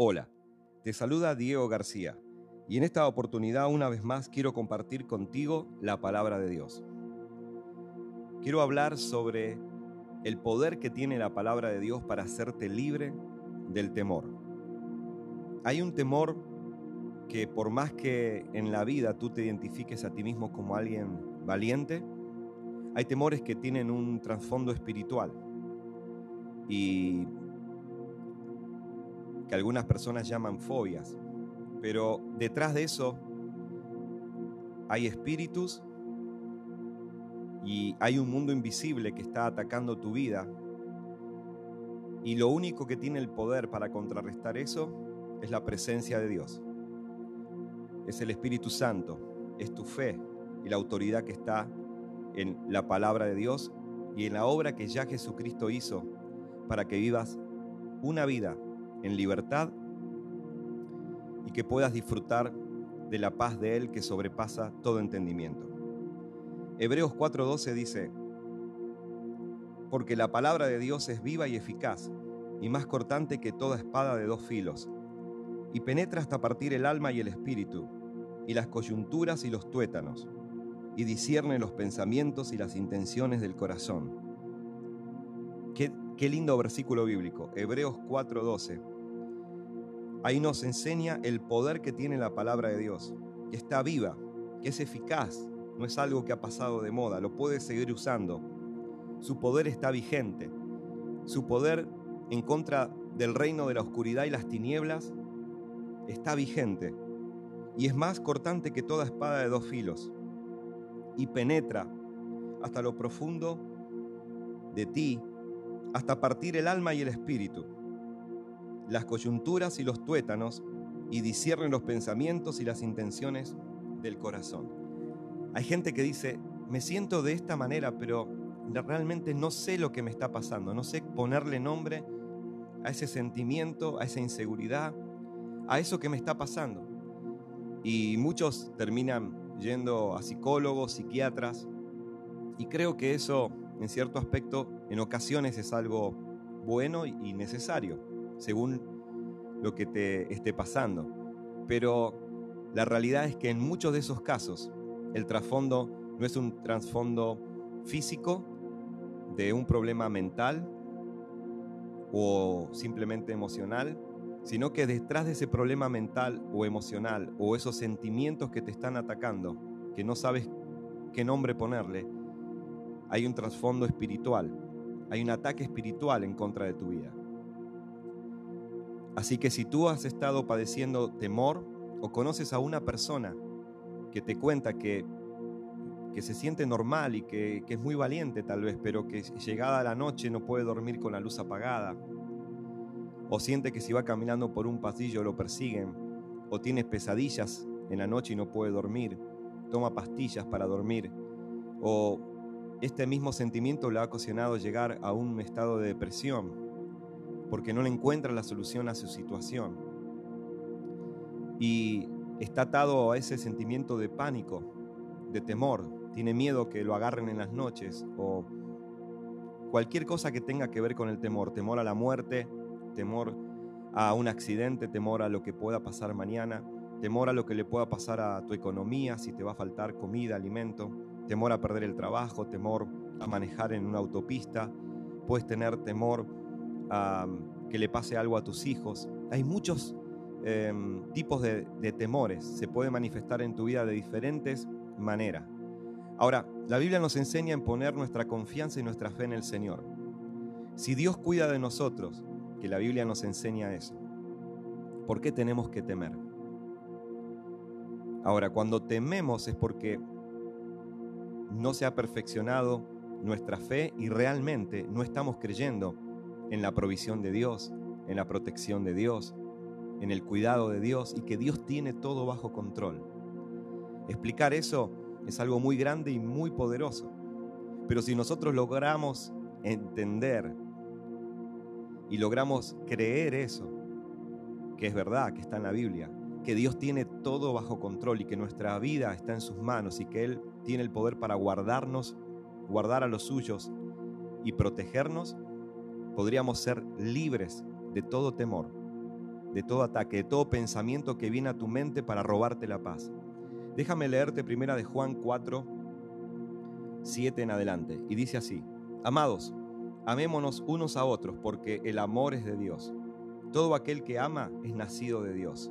Hola, te saluda Diego García y en esta oportunidad una vez más quiero compartir contigo la palabra de Dios. Quiero hablar sobre el poder que tiene la palabra de Dios para hacerte libre del temor. Hay un temor que por más que en la vida tú te identifiques a ti mismo como alguien valiente, hay temores que tienen un trasfondo espiritual. Y que algunas personas llaman fobias, pero detrás de eso hay espíritus y hay un mundo invisible que está atacando tu vida. Y lo único que tiene el poder para contrarrestar eso es la presencia de Dios. Es el Espíritu Santo, es tu fe y la autoridad que está en la palabra de Dios y en la obra que ya Jesucristo hizo para que vivas una vida en libertad y que puedas disfrutar de la paz de Él que sobrepasa todo entendimiento. Hebreos 4:12 dice, porque la palabra de Dios es viva y eficaz, y más cortante que toda espada de dos filos, y penetra hasta partir el alma y el espíritu, y las coyunturas y los tuétanos, y discierne los pensamientos y las intenciones del corazón. Qué, lindo versículo bíblico, Hebreos 4:12 Ahí nos enseña el poder que tiene la palabra de Dios, que está viva, que es eficaz, no es algo que ha pasado de moda, lo puedes seguir usando. Su poder está vigente. Su poder en contra del reino de la oscuridad y las tinieblas está vigente. Y es más cortante que toda espada de dos filos. Y penetra hasta lo profundo de ti, hasta partir el alma y el espíritu las coyunturas y los tuétanos y disciernen los pensamientos y las intenciones del corazón. Hay gente que dice, me siento de esta manera, pero realmente no sé lo que me está pasando, no sé ponerle nombre a ese sentimiento, a esa inseguridad, a eso que me está pasando. Y muchos terminan yendo a psicólogos, psiquiatras, y creo que eso, en cierto aspecto, en ocasiones es algo bueno y necesario según lo que te esté pasando. Pero la realidad es que en muchos de esos casos el trasfondo no es un trasfondo físico de un problema mental o simplemente emocional, sino que detrás de ese problema mental o emocional o esos sentimientos que te están atacando, que no sabes qué nombre ponerle, hay un trasfondo espiritual, hay un ataque espiritual en contra de tu vida. Así que si tú has estado padeciendo temor o conoces a una persona que te cuenta que, que se siente normal y que, que es muy valiente tal vez, pero que llegada la noche no puede dormir con la luz apagada, o siente que si va caminando por un pasillo lo persiguen, o tiene pesadillas en la noche y no puede dormir, toma pastillas para dormir, o este mismo sentimiento le ha ocasionado llegar a un estado de depresión porque no le encuentra la solución a su situación. Y está atado a ese sentimiento de pánico, de temor, tiene miedo que lo agarren en las noches o cualquier cosa que tenga que ver con el temor, temor a la muerte, temor a un accidente, temor a lo que pueda pasar mañana, temor a lo que le pueda pasar a tu economía, si te va a faltar comida, alimento, temor a perder el trabajo, temor a manejar en una autopista, puedes tener temor que le pase algo a tus hijos. Hay muchos em, tipos de, de temores, se puede manifestar en tu vida de diferentes maneras. Ahora, la Biblia nos enseña en poner nuestra confianza y nuestra fe en el Señor. Si Dios cuida de nosotros, que la Biblia nos enseña eso, ¿por qué tenemos que temer? Ahora, cuando tememos es porque no se ha perfeccionado nuestra fe y realmente no estamos creyendo en la provisión de Dios, en la protección de Dios, en el cuidado de Dios y que Dios tiene todo bajo control. Explicar eso es algo muy grande y muy poderoso. Pero si nosotros logramos entender y logramos creer eso, que es verdad, que está en la Biblia, que Dios tiene todo bajo control y que nuestra vida está en sus manos y que Él tiene el poder para guardarnos, guardar a los suyos y protegernos, podríamos ser libres de todo temor. de todo ataque, de todo pensamiento que viene a tu mente para robarte la paz. Déjame leerte primera de Juan 4, 7 en adelante. Y dice así, Amados, amémonos unos a otros porque el amor es de Dios. Todo aquel que ama es nacido de Dios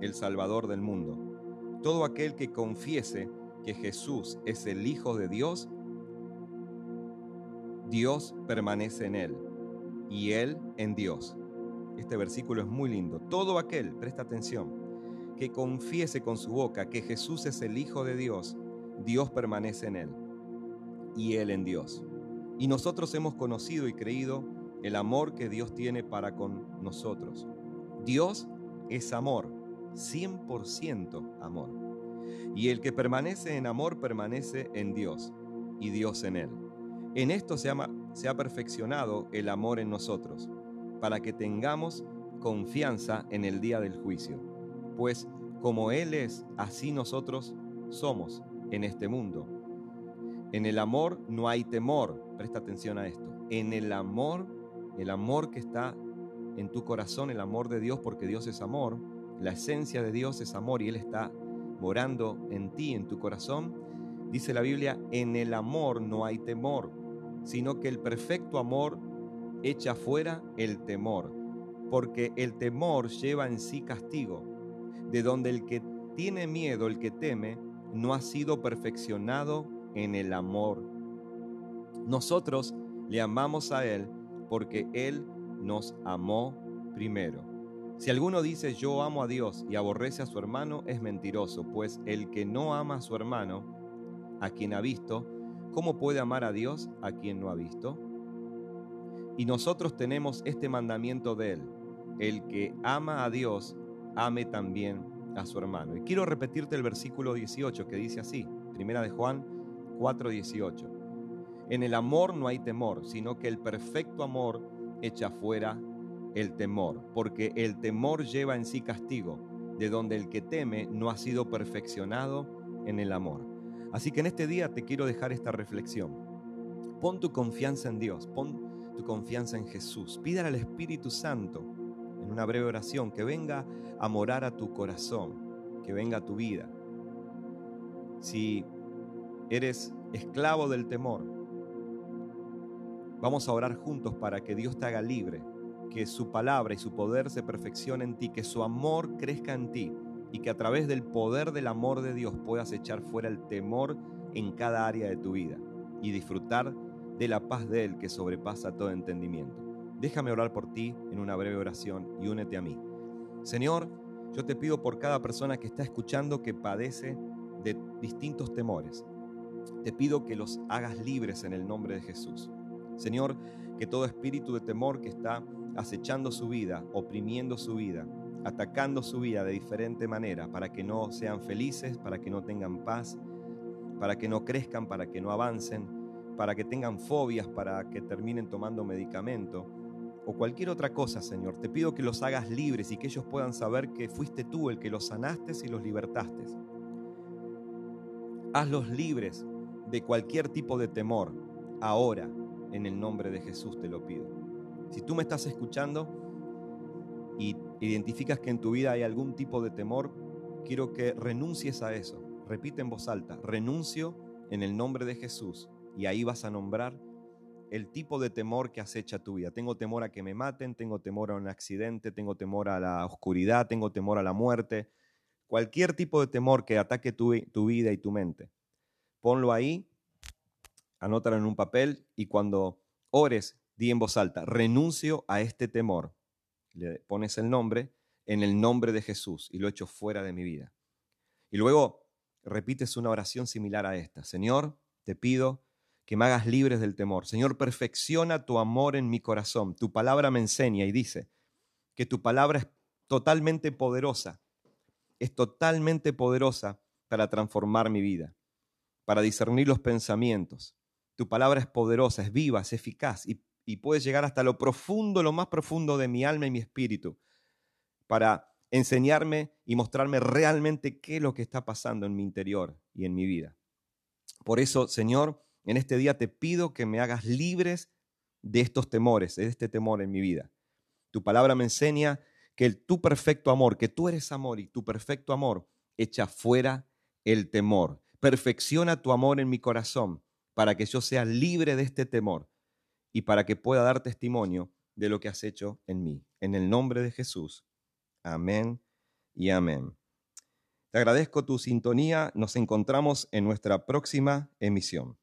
el Salvador del mundo. Todo aquel que confiese que Jesús es el Hijo de Dios, Dios permanece en él y él en Dios. Este versículo es muy lindo. Todo aquel, presta atención, que confiese con su boca que Jesús es el Hijo de Dios, Dios permanece en él y él en Dios. Y nosotros hemos conocido y creído el amor que Dios tiene para con nosotros. Dios es amor, 100% amor. Y el que permanece en amor permanece en Dios y Dios en él. En esto se, ha perfeccionado el amor en nosotros, para que tengamos confianza en el día del juicio. Pues como Él es, así nosotros somos en este mundo. En el amor no hay temor, presta atención a esto. En el amor, el amor que está en tu corazón, el amor de Dios, porque Dios es amor, la esencia de Dios es amor y Él está morando en ti, en tu corazón, dice la Biblia, en el amor no hay temor, sino que el perfecto amor echa fuera el temor, porque el temor lleva en sí castigo, de donde el que tiene miedo, el que teme, no ha sido perfeccionado en el amor. Nosotros le amamos a Él porque Él nos amó primero. Si alguno dice yo amo a Dios y aborrece a su hermano, es mentiroso, pues el que no ama a su hermano, a quien ha visto, ¿cómo puede amar a Dios a quien no ha visto? Y nosotros tenemos este mandamiento de él, el que ama a Dios, ame también a su hermano. Y quiero repetirte el versículo 18 que dice así, primera de Juan 4:18. En el amor no hay temor, sino que el perfecto amor echa fuera el temor, porque el temor lleva en sí castigo, de donde el que teme no ha sido perfeccionado en el amor. Así que en este día te quiero dejar esta reflexión. Pon tu confianza en Dios, pon tu confianza en Jesús. Pídale al Espíritu Santo en una breve oración que venga a morar a tu corazón, que venga a tu vida. Si eres esclavo del temor, vamos a orar juntos para que Dios te haga libre que su palabra y su poder se perfeccione en ti, que su amor crezca en ti y que a través del poder del amor de Dios puedas echar fuera el temor en cada área de tu vida y disfrutar de la paz de Él que sobrepasa todo entendimiento. Déjame orar por ti en una breve oración y únete a mí. Señor, yo te pido por cada persona que está escuchando que padece de distintos temores. Te pido que los hagas libres en el nombre de Jesús. Señor, que todo espíritu de temor que está acechando su vida, oprimiendo su vida, atacando su vida de diferente manera para que no sean felices, para que no tengan paz, para que no crezcan, para que no avancen, para que tengan fobias, para que terminen tomando medicamento o cualquier otra cosa, Señor. Te pido que los hagas libres y que ellos puedan saber que fuiste tú el que los sanaste y los libertaste. Hazlos libres de cualquier tipo de temor, ahora, en el nombre de Jesús te lo pido. Si tú me estás escuchando y identificas que en tu vida hay algún tipo de temor, quiero que renuncies a eso. Repite en voz alta, renuncio en el nombre de Jesús. Y ahí vas a nombrar el tipo de temor que acecha tu vida. Tengo temor a que me maten, tengo temor a un accidente, tengo temor a la oscuridad, tengo temor a la muerte. Cualquier tipo de temor que ataque tu, vida y tu mente. Ponlo ahí, anótalo en un papel y cuando ores, di en voz alta, renuncio a este temor. Le pones el nombre en el nombre de Jesús y lo echo fuera de mi vida. Y luego repites una oración similar a esta. Señor, te pido que me hagas libres del temor. Señor, perfecciona tu amor en mi corazón. Tu palabra me enseña y dice que tu palabra es totalmente poderosa. Es totalmente poderosa para transformar mi vida, para discernir los pensamientos. Tu palabra es poderosa, es viva, es eficaz y, y puede llegar hasta lo profundo, lo más profundo de mi alma y mi espíritu, para enseñarme y mostrarme realmente qué es lo que está pasando en mi interior y en mi vida. Por eso, Señor, en este día te pido que me hagas libres de estos temores, de este temor en mi vida. Tu palabra me enseña que el, tu perfecto amor, que tú eres amor y tu perfecto amor echa fuera el temor. Perfecciona tu amor en mi corazón para que yo sea libre de este temor y para que pueda dar testimonio de lo que has hecho en mí. En el nombre de Jesús. Amén y amén. Te agradezco tu sintonía. Nos encontramos en nuestra próxima emisión.